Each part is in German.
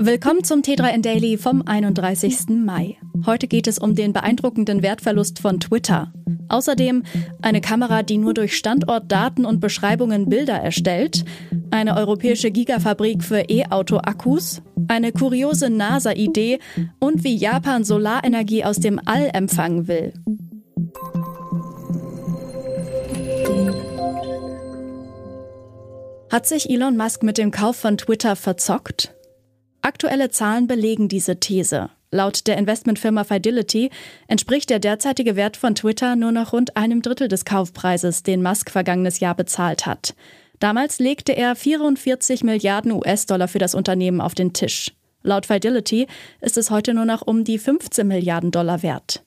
Willkommen zum T3N Daily vom 31. Mai. Heute geht es um den beeindruckenden Wertverlust von Twitter. Außerdem eine Kamera, die nur durch Standortdaten und Beschreibungen Bilder erstellt, eine europäische Gigafabrik für E-Auto-Akkus, eine kuriose NASA-Idee und wie Japan Solarenergie aus dem All empfangen will. Hat sich Elon Musk mit dem Kauf von Twitter verzockt? Aktuelle Zahlen belegen diese These. Laut der Investmentfirma Fidelity entspricht der derzeitige Wert von Twitter nur noch rund einem Drittel des Kaufpreises, den Musk vergangenes Jahr bezahlt hat. Damals legte er 44 Milliarden US-Dollar für das Unternehmen auf den Tisch. Laut Fidelity ist es heute nur noch um die 15 Milliarden Dollar wert.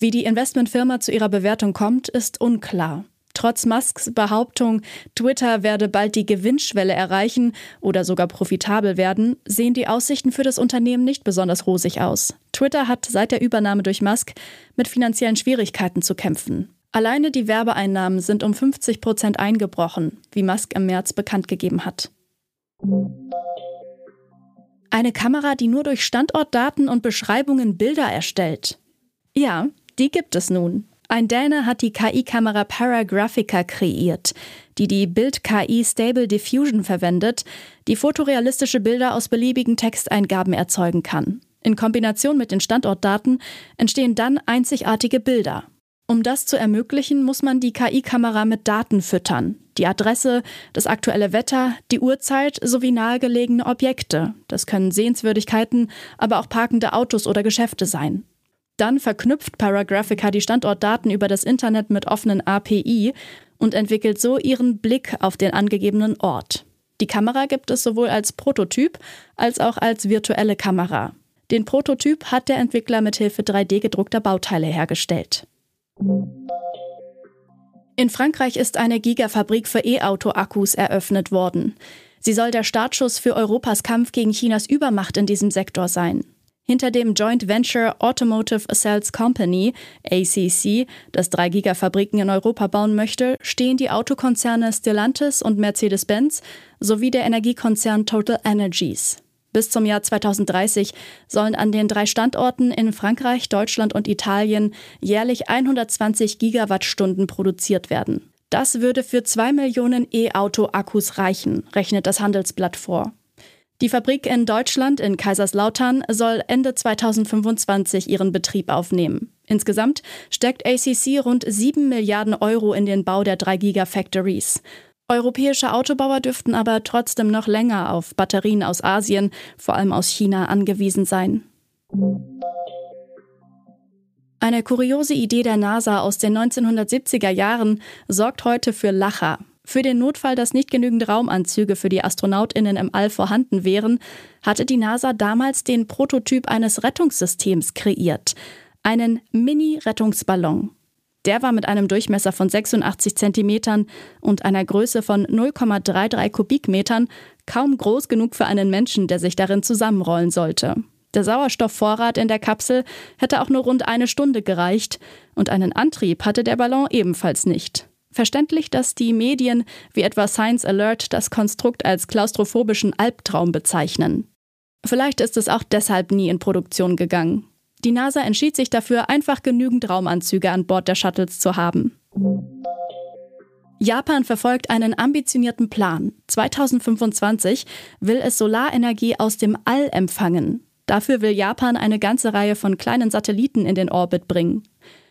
Wie die Investmentfirma zu ihrer Bewertung kommt, ist unklar. Trotz Musks Behauptung, Twitter werde bald die Gewinnschwelle erreichen oder sogar profitabel werden, sehen die Aussichten für das Unternehmen nicht besonders rosig aus. Twitter hat seit der Übernahme durch Musk mit finanziellen Schwierigkeiten zu kämpfen. Alleine die Werbeeinnahmen sind um 50 Prozent eingebrochen, wie Musk im März bekannt gegeben hat. Eine Kamera, die nur durch Standortdaten und Beschreibungen Bilder erstellt. Ja, die gibt es nun. Ein Däne hat die KI-Kamera Paragraphica kreiert, die die Bild-KI Stable Diffusion verwendet, die fotorealistische Bilder aus beliebigen Texteingaben erzeugen kann. In Kombination mit den Standortdaten entstehen dann einzigartige Bilder. Um das zu ermöglichen, muss man die KI-Kamera mit Daten füttern. Die Adresse, das aktuelle Wetter, die Uhrzeit sowie nahegelegene Objekte. Das können Sehenswürdigkeiten, aber auch parkende Autos oder Geschäfte sein. Dann verknüpft Paragraphica die Standortdaten über das Internet mit offenen API und entwickelt so ihren Blick auf den angegebenen Ort. Die Kamera gibt es sowohl als Prototyp als auch als virtuelle Kamera. Den Prototyp hat der Entwickler mit Hilfe 3D gedruckter Bauteile hergestellt. In Frankreich ist eine Gigafabrik für E-Auto-Akkus eröffnet worden. Sie soll der Startschuss für Europas Kampf gegen Chinas Übermacht in diesem Sektor sein. Hinter dem Joint Venture Automotive Cells Company, ACC, das drei Gigafabriken in Europa bauen möchte, stehen die Autokonzerne Stellantis und Mercedes-Benz sowie der Energiekonzern Total Energies. Bis zum Jahr 2030 sollen an den drei Standorten in Frankreich, Deutschland und Italien jährlich 120 Gigawattstunden produziert werden. Das würde für zwei Millionen E-Auto-Akkus reichen, rechnet das Handelsblatt vor. Die Fabrik in Deutschland in Kaiserslautern soll Ende 2025 ihren Betrieb aufnehmen. Insgesamt steckt ACC rund 7 Milliarden Euro in den Bau der 3 Gigafactories. Europäische Autobauer dürften aber trotzdem noch länger auf Batterien aus Asien, vor allem aus China, angewiesen sein. Eine kuriose Idee der NASA aus den 1970er Jahren sorgt heute für Lacher. Für den Notfall, dass nicht genügend Raumanzüge für die Astronautinnen im All vorhanden wären, hatte die NASA damals den Prototyp eines Rettungssystems kreiert, einen Mini-Rettungsballon. Der war mit einem Durchmesser von 86 Zentimetern und einer Größe von 0,33 Kubikmetern kaum groß genug für einen Menschen, der sich darin zusammenrollen sollte. Der Sauerstoffvorrat in der Kapsel hätte auch nur rund eine Stunde gereicht und einen Antrieb hatte der Ballon ebenfalls nicht. Verständlich, dass die Medien wie etwa Science Alert das Konstrukt als klaustrophobischen Albtraum bezeichnen. Vielleicht ist es auch deshalb nie in Produktion gegangen. Die NASA entschied sich dafür, einfach genügend Raumanzüge an Bord der Shuttles zu haben. Japan verfolgt einen ambitionierten Plan. 2025 will es Solarenergie aus dem All empfangen. Dafür will Japan eine ganze Reihe von kleinen Satelliten in den Orbit bringen.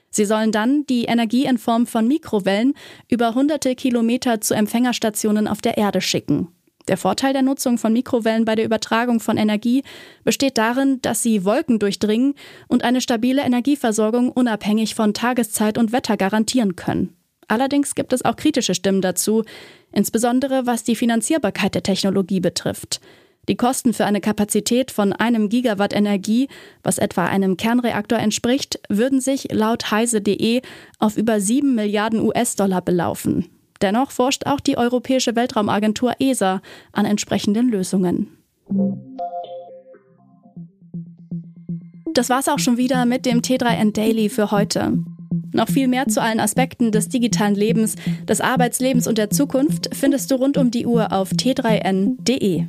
Sie sollen dann die Energie in Form von Mikrowellen über hunderte Kilometer zu Empfängerstationen auf der Erde schicken. Der Vorteil der Nutzung von Mikrowellen bei der Übertragung von Energie besteht darin, dass sie Wolken durchdringen und eine stabile Energieversorgung unabhängig von Tageszeit und Wetter garantieren können. Allerdings gibt es auch kritische Stimmen dazu, insbesondere was die Finanzierbarkeit der Technologie betrifft. Die Kosten für eine Kapazität von einem Gigawatt Energie, was etwa einem Kernreaktor entspricht, würden sich laut heise.de auf über 7 Milliarden US-Dollar belaufen. Dennoch forscht auch die Europäische Weltraumagentur ESA an entsprechenden Lösungen. Das war's auch schon wieder mit dem T3N Daily für heute. Noch viel mehr zu allen Aspekten des digitalen Lebens, des Arbeitslebens und der Zukunft findest du rund um die Uhr auf t3n.de.